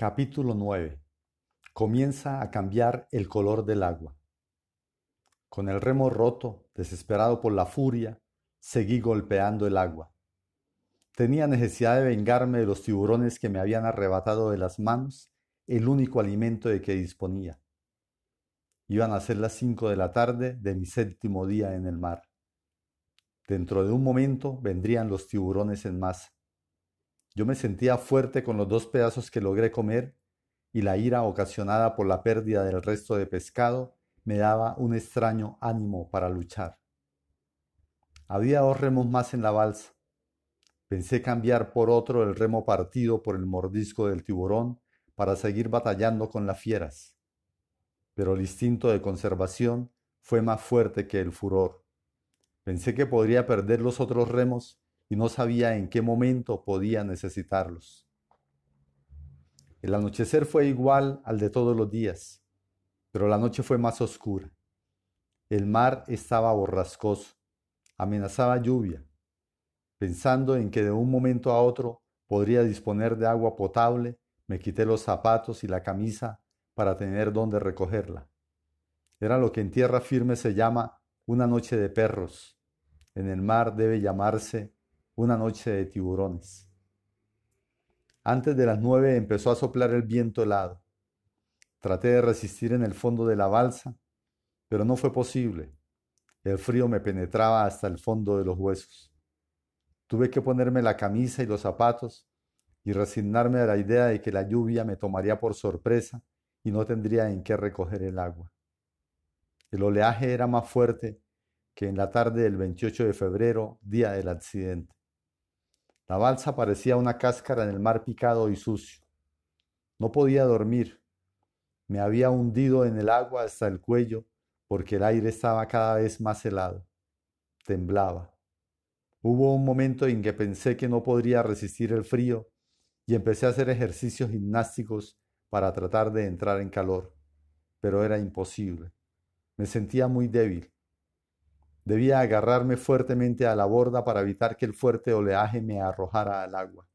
Capítulo 9. Comienza a cambiar el color del agua. Con el remo roto, desesperado por la furia, seguí golpeando el agua. Tenía necesidad de vengarme de los tiburones que me habían arrebatado de las manos el único alimento de que disponía. Iban a ser las cinco de la tarde de mi séptimo día en el mar. Dentro de un momento vendrían los tiburones en masa. Yo me sentía fuerte con los dos pedazos que logré comer y la ira ocasionada por la pérdida del resto de pescado me daba un extraño ánimo para luchar. Había dos remos más en la balsa. Pensé cambiar por otro el remo partido por el mordisco del tiburón para seguir batallando con las fieras. Pero el instinto de conservación fue más fuerte que el furor. Pensé que podría perder los otros remos y no sabía en qué momento podía necesitarlos. El anochecer fue igual al de todos los días, pero la noche fue más oscura. El mar estaba borrascoso, amenazaba lluvia. Pensando en que de un momento a otro podría disponer de agua potable, me quité los zapatos y la camisa para tener donde recogerla. Era lo que en tierra firme se llama una noche de perros. En el mar debe llamarse una noche de tiburones. Antes de las nueve empezó a soplar el viento helado. Traté de resistir en el fondo de la balsa, pero no fue posible. El frío me penetraba hasta el fondo de los huesos. Tuve que ponerme la camisa y los zapatos y resignarme a la idea de que la lluvia me tomaría por sorpresa y no tendría en qué recoger el agua. El oleaje era más fuerte que en la tarde del 28 de febrero, día del accidente. La balsa parecía una cáscara en el mar picado y sucio. No podía dormir. Me había hundido en el agua hasta el cuello porque el aire estaba cada vez más helado. Temblaba. Hubo un momento en que pensé que no podría resistir el frío y empecé a hacer ejercicios gimnásticos para tratar de entrar en calor, pero era imposible. Me sentía muy débil. Debía agarrarme fuertemente a la borda para evitar que el fuerte oleaje me arrojara al agua.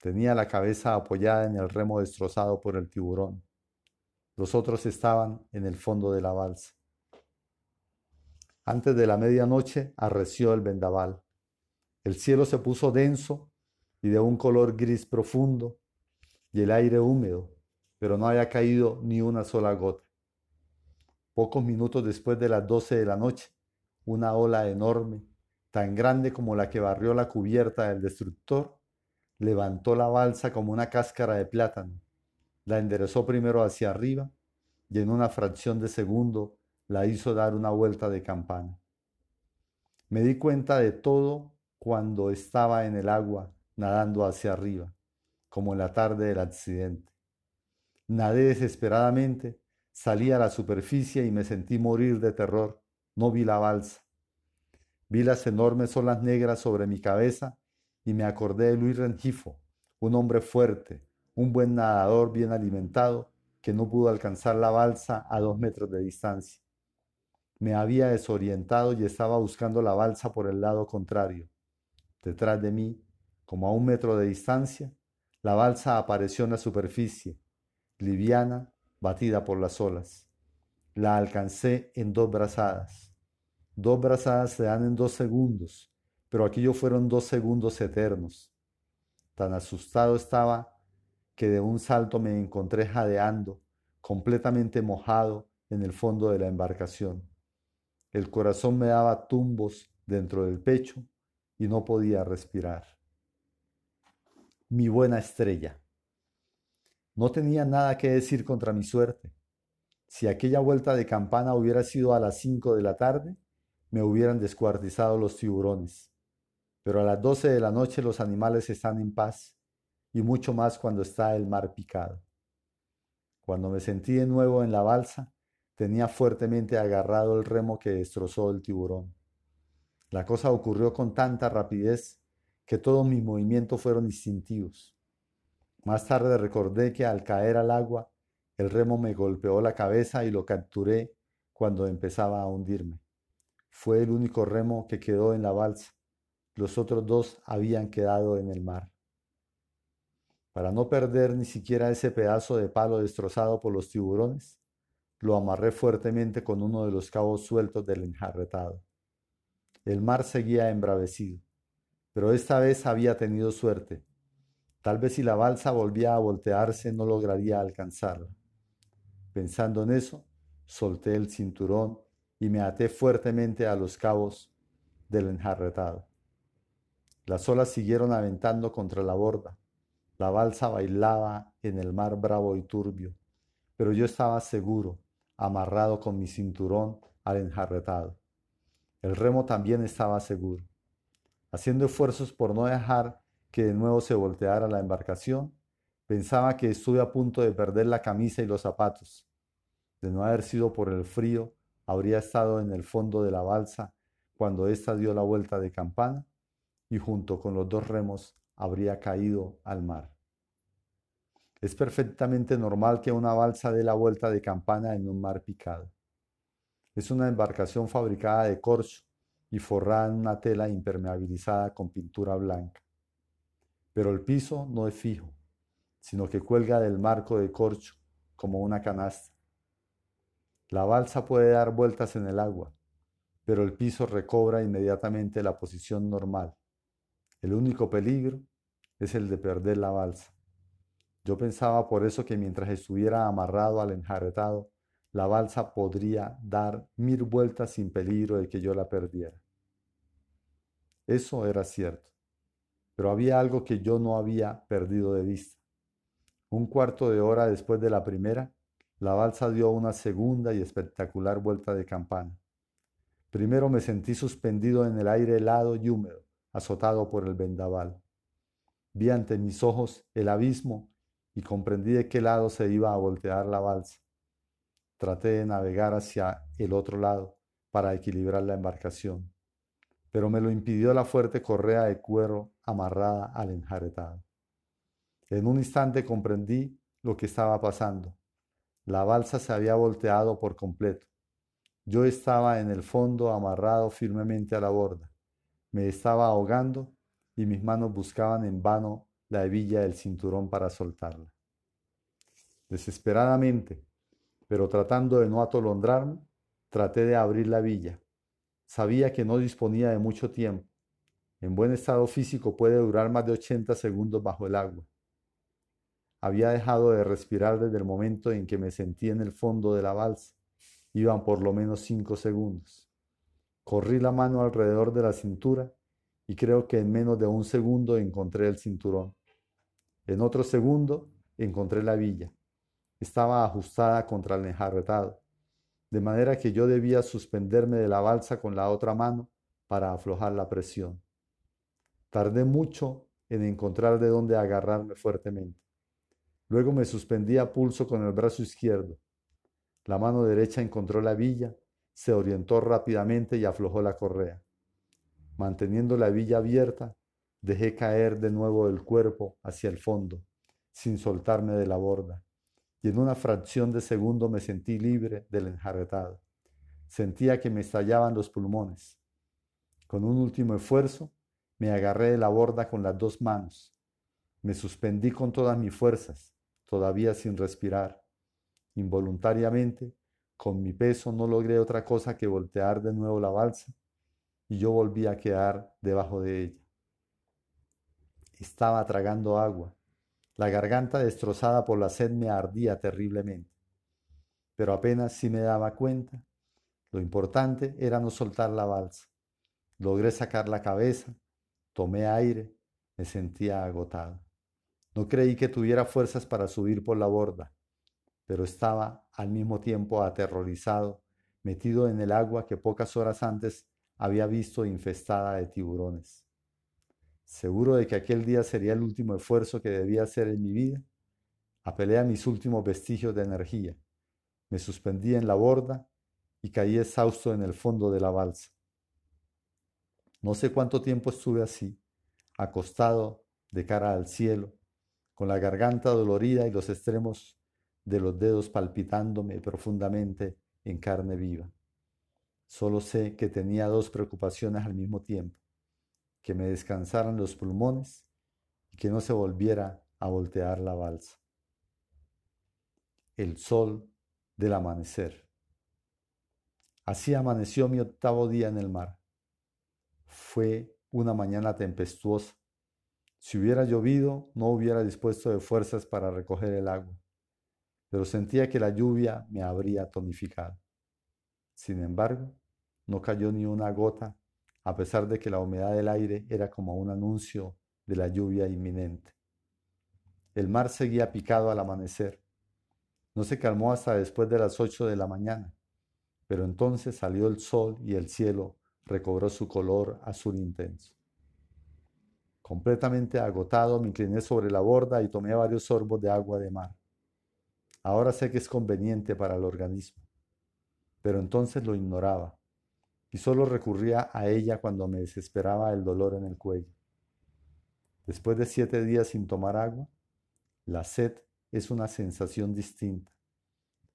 Tenía la cabeza apoyada en el remo destrozado por el tiburón. Los otros estaban en el fondo de la balsa. Antes de la medianoche arreció el vendaval. El cielo se puso denso y de un color gris profundo y el aire húmedo, pero no había caído ni una sola gota. Pocos minutos después de las doce de la noche, una ola enorme, tan grande como la que barrió la cubierta del destructor, levantó la balsa como una cáscara de plátano, la enderezó primero hacia arriba y en una fracción de segundo la hizo dar una vuelta de campana. Me di cuenta de todo cuando estaba en el agua nadando hacia arriba, como en la tarde del accidente. Nadé desesperadamente, salí a la superficie y me sentí morir de terror no vi la balsa. Vi las enormes olas negras sobre mi cabeza y me acordé de Luis Rengifo, un hombre fuerte, un buen nadador bien alimentado, que no pudo alcanzar la balsa a dos metros de distancia. Me había desorientado y estaba buscando la balsa por el lado contrario. Detrás de mí, como a un metro de distancia, la balsa apareció en la superficie, liviana, batida por las olas. La alcancé en dos brazadas. Dos brazadas se dan en dos segundos, pero aquello fueron dos segundos eternos. Tan asustado estaba que de un salto me encontré jadeando, completamente mojado en el fondo de la embarcación. El corazón me daba tumbos dentro del pecho y no podía respirar. Mi buena estrella. No tenía nada que decir contra mi suerte. Si aquella vuelta de campana hubiera sido a las cinco de la tarde, me hubieran descuartizado los tiburones. Pero a las doce de la noche los animales están en paz, y mucho más cuando está el mar picado. Cuando me sentí de nuevo en la balsa, tenía fuertemente agarrado el remo que destrozó el tiburón. La cosa ocurrió con tanta rapidez que todos mis movimientos fueron instintivos. Más tarde recordé que al caer al agua, el remo me golpeó la cabeza y lo capturé cuando empezaba a hundirme. Fue el único remo que quedó en la balsa. Los otros dos habían quedado en el mar. Para no perder ni siquiera ese pedazo de palo destrozado por los tiburones, lo amarré fuertemente con uno de los cabos sueltos del enjarretado. El mar seguía embravecido, pero esta vez había tenido suerte. Tal vez si la balsa volvía a voltearse no lograría alcanzarla. Pensando en eso, solté el cinturón y me até fuertemente a los cabos del enjarretado. Las olas siguieron aventando contra la borda. La balsa bailaba en el mar bravo y turbio, pero yo estaba seguro, amarrado con mi cinturón al enjarretado. El remo también estaba seguro. Haciendo esfuerzos por no dejar que de nuevo se volteara la embarcación, pensaba que estuve a punto de perder la camisa y los zapatos. De no haber sido por el frío, habría estado en el fondo de la balsa cuando ésta dio la vuelta de campana y junto con los dos remos habría caído al mar. Es perfectamente normal que una balsa dé la vuelta de campana en un mar picado. Es una embarcación fabricada de corcho y forrada en una tela impermeabilizada con pintura blanca. Pero el piso no es fijo, sino que cuelga del marco de corcho como una canasta. La balsa puede dar vueltas en el agua, pero el piso recobra inmediatamente la posición normal. El único peligro es el de perder la balsa. Yo pensaba por eso que mientras estuviera amarrado al enjarretado, la balsa podría dar mil vueltas sin peligro de que yo la perdiera. Eso era cierto, pero había algo que yo no había perdido de vista. Un cuarto de hora después de la primera, la balsa dio una segunda y espectacular vuelta de campana. Primero me sentí suspendido en el aire helado y húmedo, azotado por el vendaval. Vi ante mis ojos el abismo y comprendí de qué lado se iba a voltear la balsa. Traté de navegar hacia el otro lado para equilibrar la embarcación, pero me lo impidió la fuerte correa de cuero amarrada al enjaretado. En un instante comprendí lo que estaba pasando. La balsa se había volteado por completo. Yo estaba en el fondo amarrado firmemente a la borda. Me estaba ahogando y mis manos buscaban en vano la hebilla del cinturón para soltarla. Desesperadamente, pero tratando de no atolondrarme, traté de abrir la villa. Sabía que no disponía de mucho tiempo. En buen estado físico puede durar más de 80 segundos bajo el agua. Había dejado de respirar desde el momento en que me sentí en el fondo de la balsa. Iban por lo menos cinco segundos. Corrí la mano alrededor de la cintura y creo que en menos de un segundo encontré el cinturón. En otro segundo encontré la villa. Estaba ajustada contra el enjarretado, de manera que yo debía suspenderme de la balsa con la otra mano para aflojar la presión. Tardé mucho en encontrar de dónde agarrarme fuertemente. Luego me suspendí a pulso con el brazo izquierdo. La mano derecha encontró la villa, se orientó rápidamente y aflojó la correa. Manteniendo la villa abierta, dejé caer de nuevo el cuerpo hacia el fondo, sin soltarme de la borda, y en una fracción de segundo me sentí libre del enjarretado. Sentía que me estallaban los pulmones. Con un último esfuerzo, me agarré de la borda con las dos manos. Me suspendí con todas mis fuerzas todavía sin respirar. Involuntariamente, con mi peso no logré otra cosa que voltear de nuevo la balsa y yo volví a quedar debajo de ella. Estaba tragando agua. La garganta destrozada por la sed me ardía terriblemente. Pero apenas si me daba cuenta, lo importante era no soltar la balsa. Logré sacar la cabeza, tomé aire, me sentía agotado. No creí que tuviera fuerzas para subir por la borda, pero estaba al mismo tiempo aterrorizado, metido en el agua que pocas horas antes había visto infestada de tiburones. Seguro de que aquel día sería el último esfuerzo que debía hacer en mi vida, apelé a mis últimos vestigios de energía, me suspendí en la borda y caí exhausto en el fondo de la balsa. No sé cuánto tiempo estuve así, acostado de cara al cielo, con la garganta dolorida y los extremos de los dedos palpitándome profundamente en carne viva. Solo sé que tenía dos preocupaciones al mismo tiempo, que me descansaran los pulmones y que no se volviera a voltear la balsa. El sol del amanecer. Así amaneció mi octavo día en el mar. Fue una mañana tempestuosa. Si hubiera llovido, no hubiera dispuesto de fuerzas para recoger el agua, pero sentía que la lluvia me habría tonificado. Sin embargo, no cayó ni una gota, a pesar de que la humedad del aire era como un anuncio de la lluvia inminente. El mar seguía picado al amanecer. No se calmó hasta después de las ocho de la mañana, pero entonces salió el sol y el cielo recobró su color azul intenso. Completamente agotado, me incliné sobre la borda y tomé varios sorbos de agua de mar. Ahora sé que es conveniente para el organismo, pero entonces lo ignoraba y solo recurría a ella cuando me desesperaba el dolor en el cuello. Después de siete días sin tomar agua, la sed es una sensación distinta.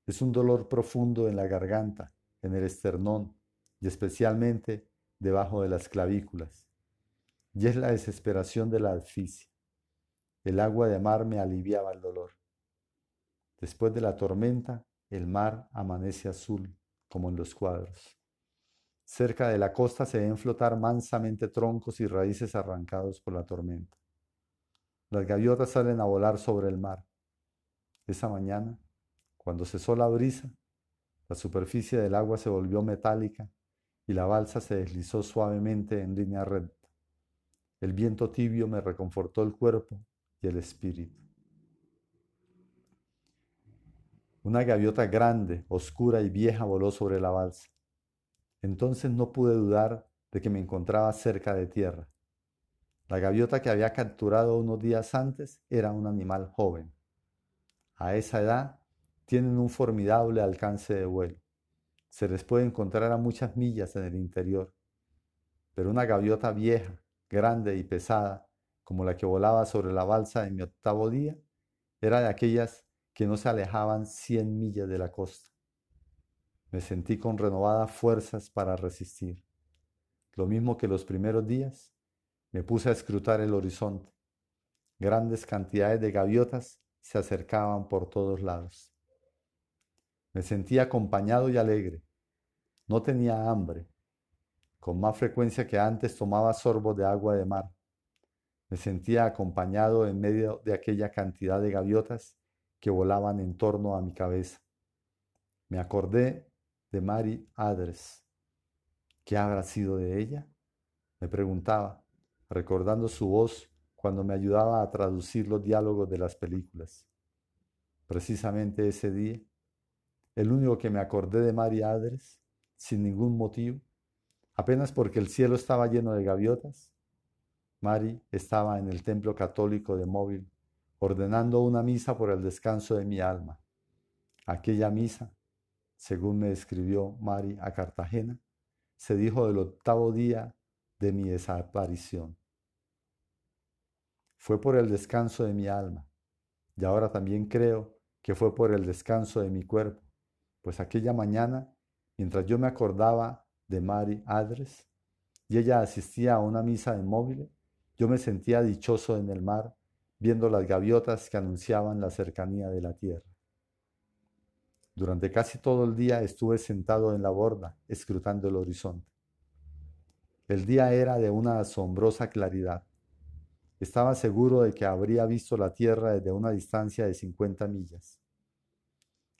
Es un dolor profundo en la garganta, en el esternón y especialmente debajo de las clavículas y es la desesperación de la asfixia. El agua de mar me aliviaba el dolor. Después de la tormenta, el mar amanece azul, como en los cuadros. Cerca de la costa se ven flotar mansamente troncos y raíces arrancados por la tormenta. Las gaviotas salen a volar sobre el mar. Esa mañana, cuando cesó la brisa, la superficie del agua se volvió metálica y la balsa se deslizó suavemente en línea recta. El viento tibio me reconfortó el cuerpo y el espíritu. Una gaviota grande, oscura y vieja voló sobre la balsa. Entonces no pude dudar de que me encontraba cerca de tierra. La gaviota que había capturado unos días antes era un animal joven. A esa edad tienen un formidable alcance de vuelo. Se les puede encontrar a muchas millas en el interior. Pero una gaviota vieja, grande y pesada, como la que volaba sobre la balsa en mi octavo día, era de aquellas que no se alejaban cien millas de la costa. Me sentí con renovadas fuerzas para resistir. Lo mismo que los primeros días, me puse a escrutar el horizonte. Grandes cantidades de gaviotas se acercaban por todos lados. Me sentía acompañado y alegre. No tenía hambre, con más frecuencia que antes tomaba sorbos de agua de mar. Me sentía acompañado en medio de aquella cantidad de gaviotas que volaban en torno a mi cabeza. Me acordé de Mary Adres. ¿Qué habrá sido de ella? Me preguntaba, recordando su voz cuando me ayudaba a traducir los diálogos de las películas. Precisamente ese día, el único que me acordé de Mary Adres, sin ningún motivo, apenas porque el cielo estaba lleno de gaviotas. Mari estaba en el templo católico de Móvil, ordenando una misa por el descanso de mi alma. Aquella misa, según me escribió Mari a Cartagena, se dijo del octavo día de mi desaparición. Fue por el descanso de mi alma, y ahora también creo que fue por el descanso de mi cuerpo, pues aquella mañana, mientras yo me acordaba de Mary Adres y ella asistía a una misa en móvil, yo me sentía dichoso en el mar viendo las gaviotas que anunciaban la cercanía de la tierra. Durante casi todo el día estuve sentado en la borda, escrutando el horizonte. El día era de una asombrosa claridad. Estaba seguro de que habría visto la tierra desde una distancia de 50 millas.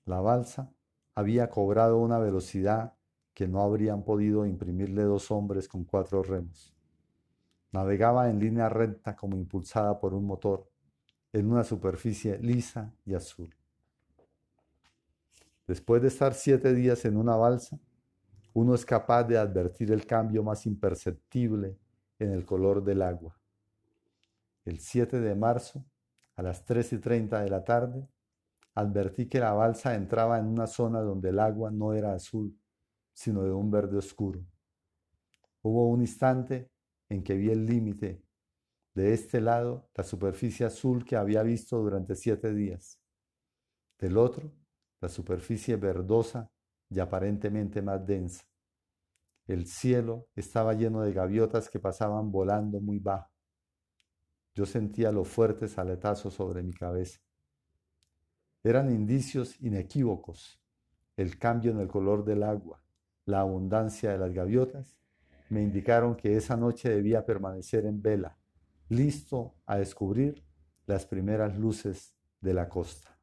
La balsa había cobrado una velocidad que no habrían podido imprimirle dos hombres con cuatro remos. Navegaba en línea recta como impulsada por un motor, en una superficie lisa y azul. Después de estar siete días en una balsa, uno es capaz de advertir el cambio más imperceptible en el color del agua. El 7 de marzo, a las 3 y 30 de la tarde, advertí que la balsa entraba en una zona donde el agua no era azul, sino de un verde oscuro. Hubo un instante en que vi el límite, de este lado la superficie azul que había visto durante siete días, del otro la superficie verdosa y aparentemente más densa. El cielo estaba lleno de gaviotas que pasaban volando muy bajo. Yo sentía los fuertes aletazos sobre mi cabeza. Eran indicios inequívocos. El cambio en el color del agua, la abundancia de las gaviotas, me indicaron que esa noche debía permanecer en vela, listo a descubrir las primeras luces de la costa.